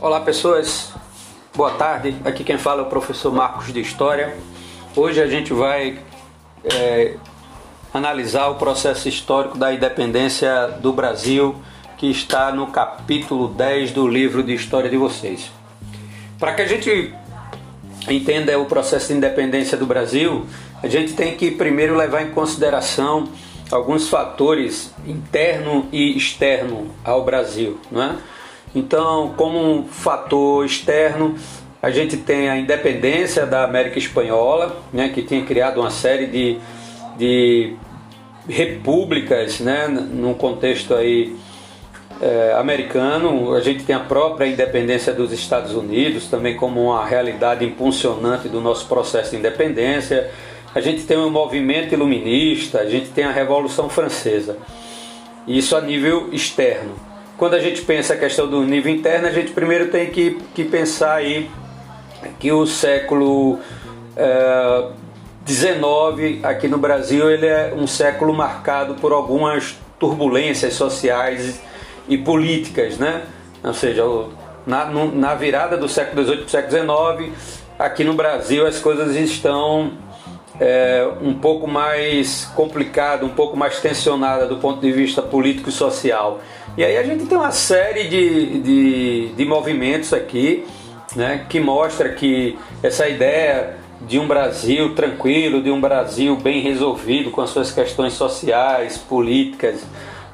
Olá pessoas, boa tarde. Aqui quem fala é o professor Marcos de História. Hoje a gente vai é, analisar o processo histórico da independência do Brasil, que está no capítulo 10 do livro de História de vocês. Para que a gente entenda o processo de independência do Brasil, a gente tem que primeiro levar em consideração alguns fatores interno e externo ao Brasil, não é? Então, como um fator externo, a gente tem a independência da América Espanhola, né, que tinha criado uma série de, de repúblicas, né, num contexto aí é, americano. A gente tem a própria independência dos Estados Unidos, também como uma realidade impulsionante do nosso processo de independência. A gente tem o movimento iluminista, a gente tem a Revolução Francesa. Isso a nível externo quando a gente pensa a questão do nível interno, a gente primeiro tem que, que pensar aí que o século XIX é, aqui no Brasil ele é um século marcado por algumas turbulências sociais e políticas, né? Ou seja, na, na virada do século XVIII para o século XIX, aqui no Brasil as coisas estão é, um pouco mais complicada, um pouco mais tensionada do ponto de vista político e social. E aí a gente tem uma série de, de, de movimentos aqui né, que mostra que essa ideia de um Brasil tranquilo, de um Brasil bem resolvido com as suas questões sociais, políticas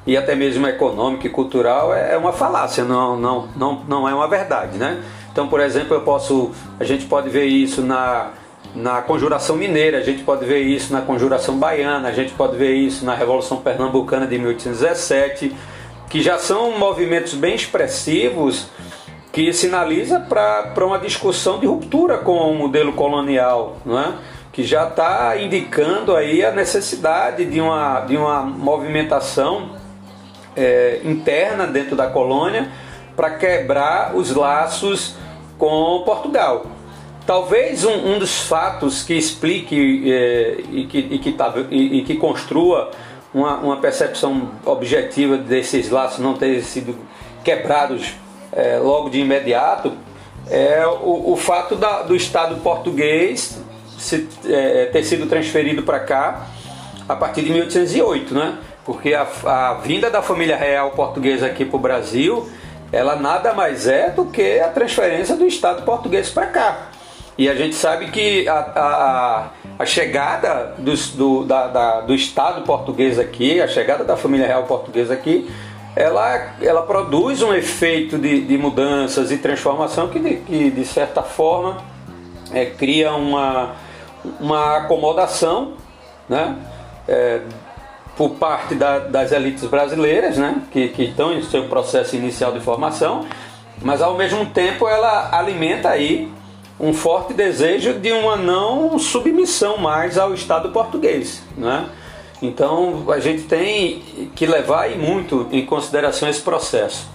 e até mesmo econômica e cultural é, é uma falácia, não, não, não, não é uma verdade, né? Então, por exemplo, eu posso, a gente pode ver isso na na Conjuração Mineira, a gente pode ver isso na Conjuração Baiana, a gente pode ver isso na Revolução Pernambucana de 1817, que já são movimentos bem expressivos que sinaliza para uma discussão de ruptura com o modelo colonial, não é? que já está indicando aí a necessidade de uma, de uma movimentação é, interna dentro da colônia para quebrar os laços com Portugal. Talvez um, um dos fatos que explique é, e, que, e, que tá, e, e que construa uma, uma, percepção objetiva desses laços não terem sido quebrados é, logo de imediato é o, o fato da, do Estado português se, é, ter sido transferido para cá a partir de 1808, né? Porque a, a vinda da família real portuguesa aqui para o Brasil, ela nada mais é do que a transferência do Estado português para cá. E a gente sabe que a, a, a chegada dos, do, da, da, do Estado português aqui, a chegada da família real portuguesa aqui, ela, ela produz um efeito de, de mudanças e transformação que, de, que de certa forma, é, cria uma, uma acomodação né, é, por parte da, das elites brasileiras, né, que, que estão em seu processo inicial de formação, mas ao mesmo tempo ela alimenta aí um forte desejo de uma não submissão mais ao Estado português. Né? Então a gente tem que levar muito em consideração esse processo.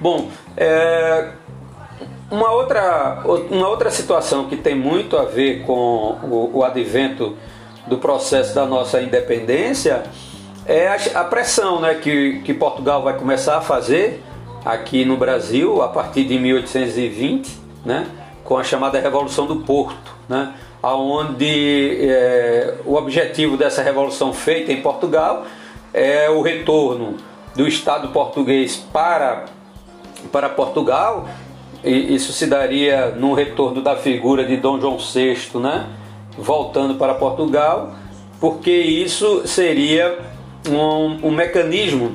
Bom, é, uma, outra, uma outra situação que tem muito a ver com o, o advento do processo da nossa independência é a, a pressão né, que, que Portugal vai começar a fazer aqui no Brasil a partir de 1820, né? Com a chamada Revolução do Porto, né? onde é, o objetivo dessa revolução feita em Portugal é o retorno do Estado português para, para Portugal, e isso se daria no retorno da figura de Dom João VI, né? voltando para Portugal, porque isso seria um, um mecanismo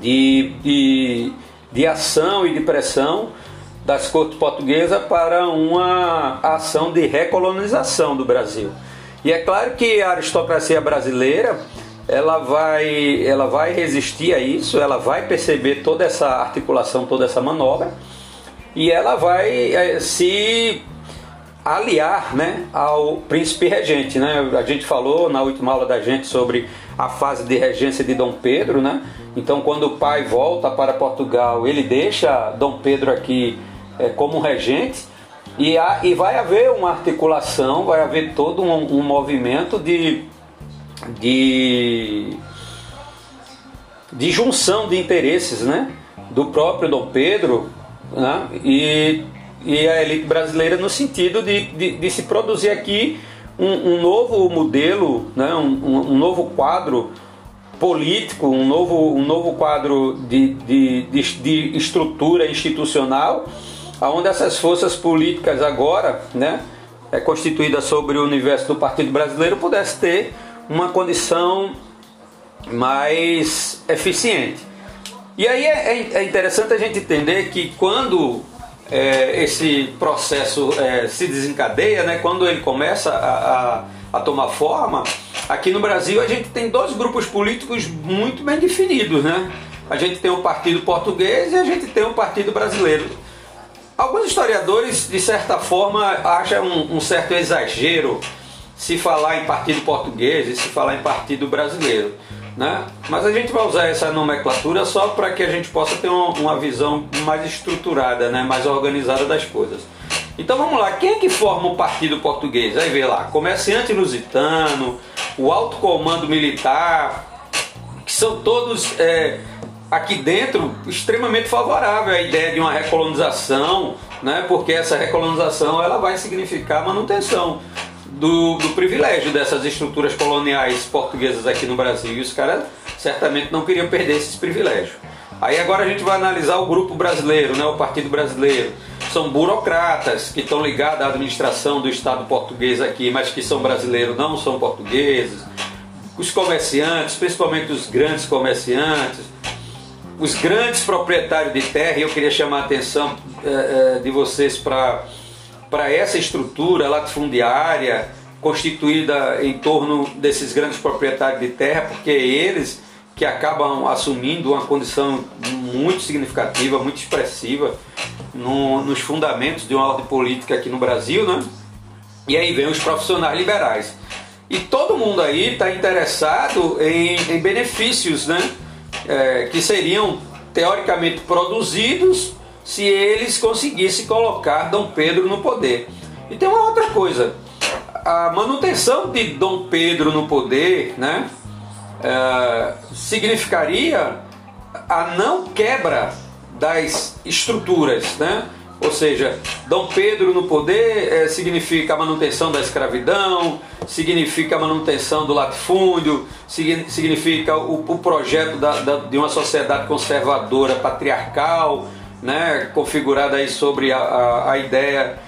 de, de, de ação e de pressão das cortes portuguesas para uma ação de recolonização do Brasil. E é claro que a aristocracia brasileira ela vai, ela vai resistir a isso, ela vai perceber toda essa articulação, toda essa manobra e ela vai é, se aliar né, ao príncipe regente. Né? A gente falou na última aula da gente sobre a fase de regência de Dom Pedro. Né? Então, quando o pai volta para Portugal, ele deixa Dom Pedro aqui é, como regente e, há, e vai haver uma articulação, vai haver todo um, um movimento de, de, de junção de interesses né? do próprio Dom Pedro né? e, e a elite brasileira no sentido de, de, de se produzir aqui um, um, novo modelo, né? um, um novo quadro político, um novo, um novo quadro de, de, de, de estrutura institucional, onde essas forças políticas agora, né, é constituída sobre o universo do Partido Brasileiro, pudesse ter uma condição mais eficiente. E aí é, é, é interessante a gente entender que quando é, esse processo é, se desencadeia, né, quando ele começa a, a, a, tomar forma, aqui no Brasil a gente tem dois grupos políticos muito bem definidos. Né? A gente tem o Partido Português e a gente tem o Partido Brasileiro. Alguns historiadores, de certa forma, acham um, um certo exagero se falar em Partido Português e se falar em Partido Brasileiro. Né? Mas a gente vai usar essa nomenclatura só para que a gente possa ter uma, visão mais estruturada, né? mais organizada das coisas. Então vamos lá, quem é que forma o Partido Português? Aí vê lá, comerciante lusitano, o alto comando militar, que são todos é, aqui dentro extremamente favoráveis à ideia de uma recolonização, né? porque essa recolonização ela vai significar manutenção do, do, privilégio dessas estruturas coloniais portuguesas aqui no Brasil. E os caras certamente não queriam perder esses privilégios. Aí agora a gente vai analisar o grupo brasileiro, né, o Partido Brasileiro. São burocratas que estão ligados à administração do Estado português aqui, mas que são brasileiros, não são portugueses. Os comerciantes, principalmente os grandes comerciantes, os grandes proprietários de terra, e eu queria chamar a atenção é, de vocês para para essa estrutura latifundiária constituída em torno desses grandes proprietários de terra, porque é eles que acabam assumindo uma condição muito significativa, muito expressiva no, nos fundamentos de uma ordem política aqui no Brasil, né? E aí vem os profissionais liberais. E todo mundo aí está interessado em, em, benefícios, né? É, que seriam teoricamente produzidos se eles conseguissem colocar Dom Pedro no poder. E tem uma outra coisa: a manutenção de Dom Pedro no poder né, é, significaria a não quebra das estruturas. Né? Ou seja, Dom Pedro no poder é, significa a manutenção da escravidão, significa a manutenção do latifúndio, significa o, o projeto da, da, de uma sociedade conservadora, patriarcal, né, configurada aí sobre a, a, a ideia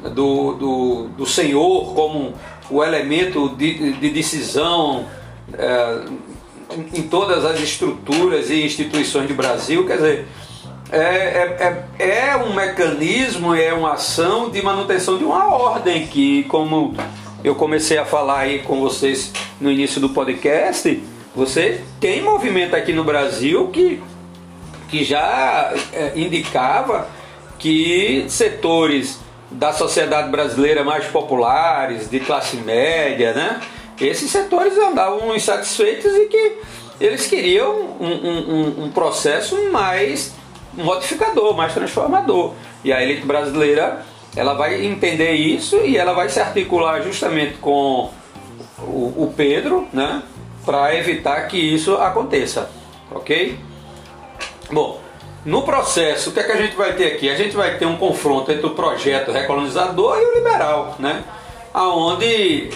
do, do, do, Senhor como o elemento de, de decisão é, em todas as estruturas e instituições do Brasil. Quer dizer, é, é, é, é um mecanismo, é uma ação de manutenção de uma ordem que, como eu comecei a falar aí com vocês no início do podcast, você tem movimento aqui no Brasil que que já é, indicava que setores da sociedade brasileira mais populares, de classe média, né? Esses setores andavam insatisfeitos e que eles queriam um, um, um processo mais modificador, mais transformador. E a elite brasileira ela vai entender isso e ela vai se articular justamente com o, o Pedro, né? Para evitar que isso aconteça, ok? Bom, no processo, o que é que a gente vai ter aqui? A gente vai ter um confronto entre o projeto recolonizador e o liberal, né? Aonde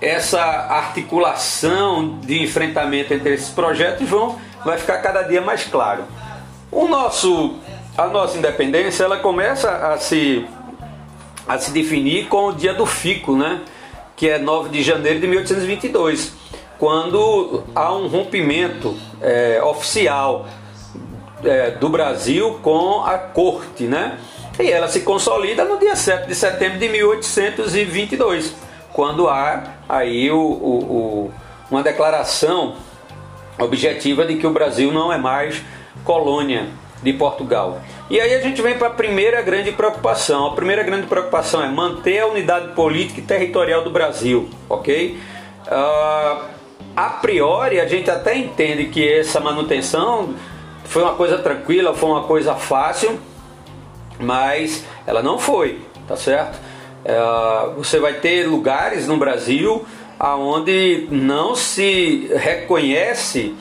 essa articulação de enfrentamento entre esses projetos vão vai ficar cada dia mais claro. O nosso a nossa independência, ela começa a se a se definir com o dia do fico, né? Que é 9 de janeiro de 1822, quando há um rompimento é, oficial é, do Brasil com a corte, né? E ela se consolida no dia 7 de setembro de 1822, quando há aí o, o, o, uma declaração objetiva de que o Brasil não é mais colônia de Portugal. E aí a gente vem para a primeira grande preocupação. A primeira grande preocupação é manter a unidade política e territorial do Brasil, ok? Uh, a priori a gente até entende que essa manutenção foi uma coisa tranquila, foi uma coisa fácil, mas ela não foi, tá certo? É, você vai ter lugares no Brasil aonde não se reconhece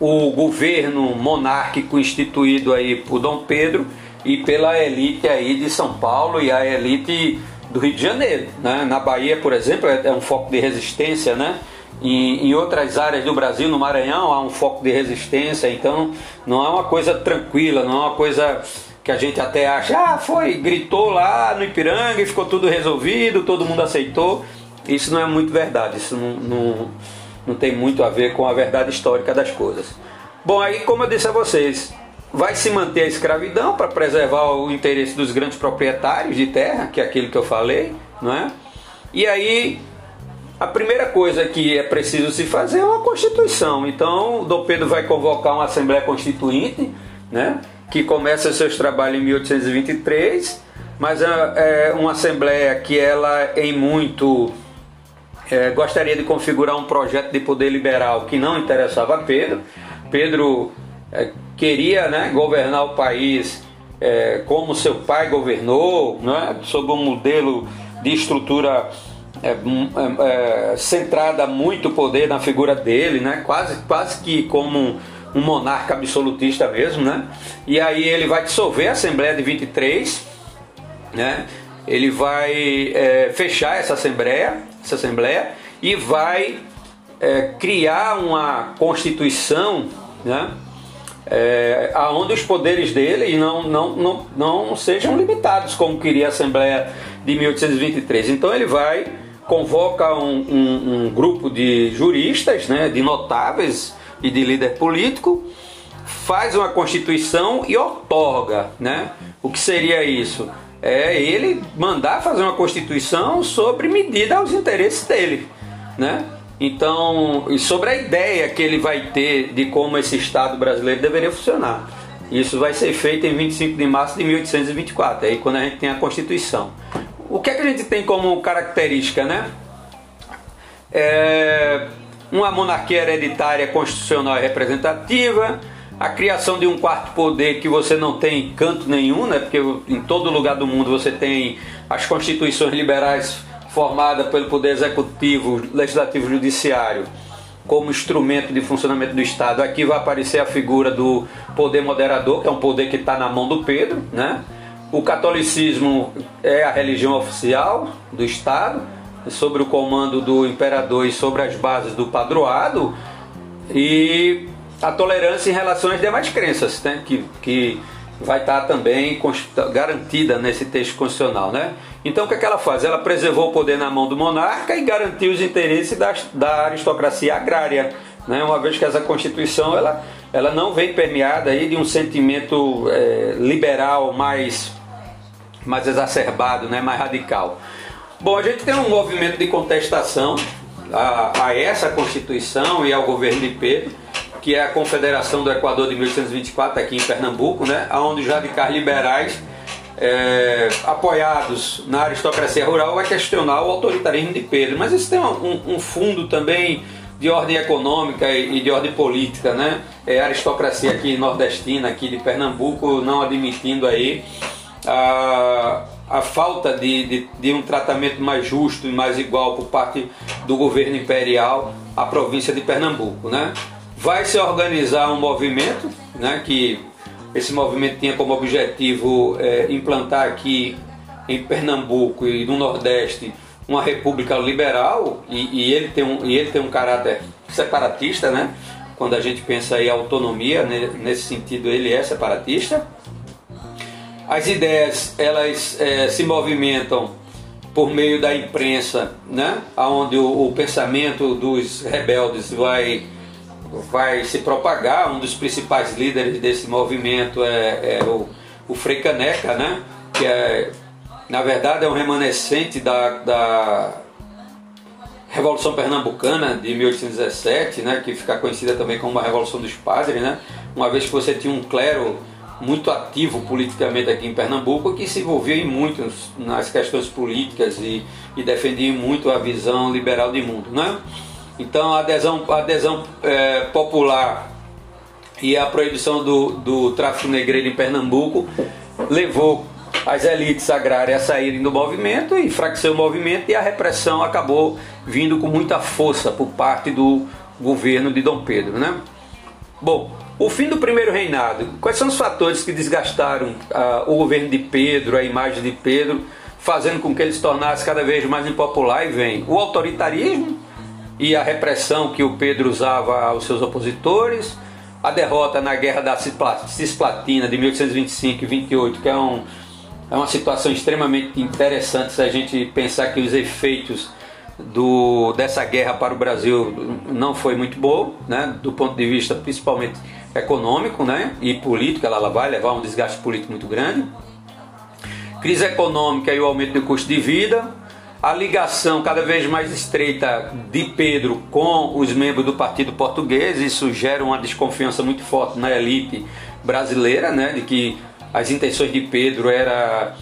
o governo monárquico instituído aí por Dom Pedro e pela elite aí de São Paulo e a elite do Rio de Janeiro. Né? Na Bahia, por exemplo, é, é um foco de resistência, né? Em, em, outras áreas do Brasil, no Maranhão, há um foco de resistência, então não é uma coisa tranquila, não é uma coisa que a gente até acha, ah, foi, gritou lá no Ipiranga e ficou tudo resolvido, todo mundo aceitou. Isso não é muito verdade, isso não, não, não tem muito a ver com a verdade histórica das coisas. Bom, aí como eu disse a vocês, vai se manter a escravidão para preservar o interesse dos grandes proprietários de terra, que é aquilo que eu falei, não é? E aí a primeira coisa que é preciso se fazer é uma constituição. Então, Dom Pedro vai convocar uma assembleia constituinte, né? Que começa seus trabalhos em 1823, mas é, é uma assembleia que ela em muito é, gostaria de configurar um projeto de poder liberal que não interessava a Pedro. Pedro é, queria né, governar o país é, como seu pai governou, né, sob um modelo de estrutura é, é, é centrada muito poder na figura dele, né, quase, quase que como um, monarca absolutista mesmo. Né, e aí ele vai dissolver a Assembleia de 23, né, ele vai fechar essa Assembleia, essa Assembleia e vai criar uma Constituição né, é, aonde os poderes dele não, não, não, não sejam limitados, como queria a Assembleia de 1823. Então ele vai, convoca um, um, um grupo de juristas, né, de notáveis e de líder político, faz uma constituição e otorga. Né? O que seria isso? É ele mandar fazer uma constituição sobre medida aos interesses dele. Né? Então, e sobre a ideia que ele vai ter de como esse Estado brasileiro deveria funcionar. Isso vai ser feito em 25 de março de 1824, aí quando a gente tem a Constituição. O que é que a gente tem como característica, né? É uma monarquia hereditária constitucional e representativa, a criação de um quarto poder que você não tem canto nenhum, né? Porque em todo lugar do mundo você tem as constituições liberais formada pelo Poder Executivo, Legislativo e Judiciário como instrumento de funcionamento do Estado, aqui vai aparecer a figura do poder moderador, que é um poder que está na mão do Pedro. Né? O catolicismo é a religião oficial do Estado, sobre o comando do imperador e sobre as bases do padroado, e a tolerância em relação às demais crenças, né? que, que vai estar também garantida nesse texto constitucional. Né? Então o que, é que ela faz? Ela preservou o poder na mão do monarca e garantiu os interesses da, da aristocracia agrária. Né? Uma vez que essa Constituição ela, ela não vem permeada aí de um sentimento é, liberal mais, mais exacerbado, né? mais radical. Bom, a gente tem um movimento de contestação a, a essa Constituição e ao governo de Pedro, que é a Confederação do Equador de 1824, aqui em Pernambuco, né? onde os radicais liberais é, apoiados na aristocracia rural vai questionar o autoritarismo de Pedro. Mas isso tem um, um fundo também de ordem econômica e de ordem política, né? É a aristocracia aqui nordestina, aqui de Pernambuco, não admitindo aí a, a falta de, de, de, um tratamento mais justo e mais igual por parte do governo imperial à província de Pernambuco, né? Vai se organizar um movimento, né? Que esse movimento tinha como objetivo é, implantar aqui em Pernambuco e no Nordeste uma república liberal e, e, ele tem um, e ele tem um caráter separatista, né? Quando a gente pensa em autonomia, né? nesse sentido ele é separatista. As ideias elas é, se movimentam por meio da imprensa, né? Onde o, o pensamento dos rebeldes vai vai se propagar. Um dos principais líderes desse movimento é, é o, o Frei Caneca, né? que é, na verdade é um remanescente da, da Revolução Pernambucana de 1817, né? que fica conhecida também como a Revolução dos Padres, né? uma vez que você tinha um clero muito ativo politicamente aqui em Pernambuco, que se envolvia em muito nas questões políticas e, e defendia muito a visão liberal de mundo. Né? Então a adesão, a adesão é, popular e a proibição do, do tráfico negreiro em Pernambuco levou as elites agrárias a saírem do movimento, enfraqueceu o movimento e a repressão acabou vindo com muita força por parte do governo de Dom Pedro. Né? Bom, O fim do primeiro reinado, quais são os fatores que desgastaram uh, o governo de Pedro, a imagem de Pedro, fazendo com que ele se tornasse cada vez mais impopular? E vem o autoritarismo e a repressão que o Pedro usava aos seus opositores, a derrota na Guerra da Cisplatina de 1825 e 28, que é, um, é uma situação extremamente interessante se a gente pensar que os efeitos do, dessa guerra para o Brasil não foi muito boa, né, do ponto de vista principalmente econômico né, e político, ela vai levar um desgaste político muito grande. Crise econômica e o aumento do custo de vida, a ligação cada vez mais estreita de Pedro com os membros do Partido Português, isso gera uma desconfiança muito forte na elite brasileira, né, de que as intenções de Pedro era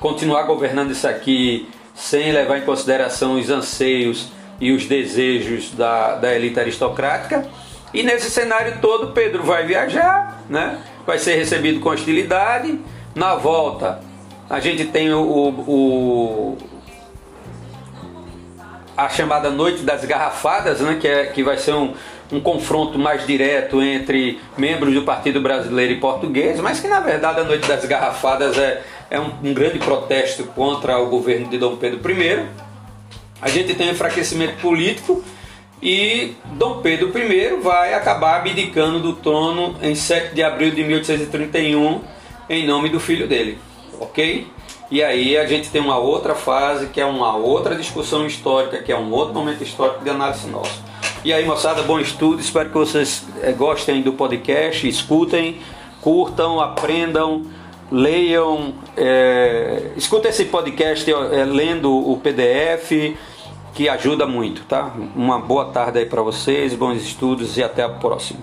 continuar governando isso aqui sem levar em consideração os anseios e os desejos da, da elite aristocrática. E nesse cenário todo, Pedro vai viajar, né? vai ser recebido com hostilidade. Na volta, a gente tem o, o, a chamada Noite das Garrafadas, né? que, é, que vai ser um, um confronto mais direto entre membros do Partido Brasileiro e português, mas que na verdade a Noite das Garrafadas é, é um, um grande protesto contra o governo de Dom Pedro I. A gente tem um enfraquecimento político e Dom Pedro I vai acabar abdicando do trono em 7 de abril de 1831 em nome do filho dele, ok? E aí a gente tem uma outra fase que é uma outra discussão histórica, que é um outro momento histórico de análise nosso. E aí, moçada, bom estudo. Espero que vocês eh, gostem do podcast, escutem, curtam, aprendam, leiam, é, escutem esse podcast é, lendo o PDF que ajuda muito, tá? Uma boa tarde aí para vocês, bons estudos e até a próxima.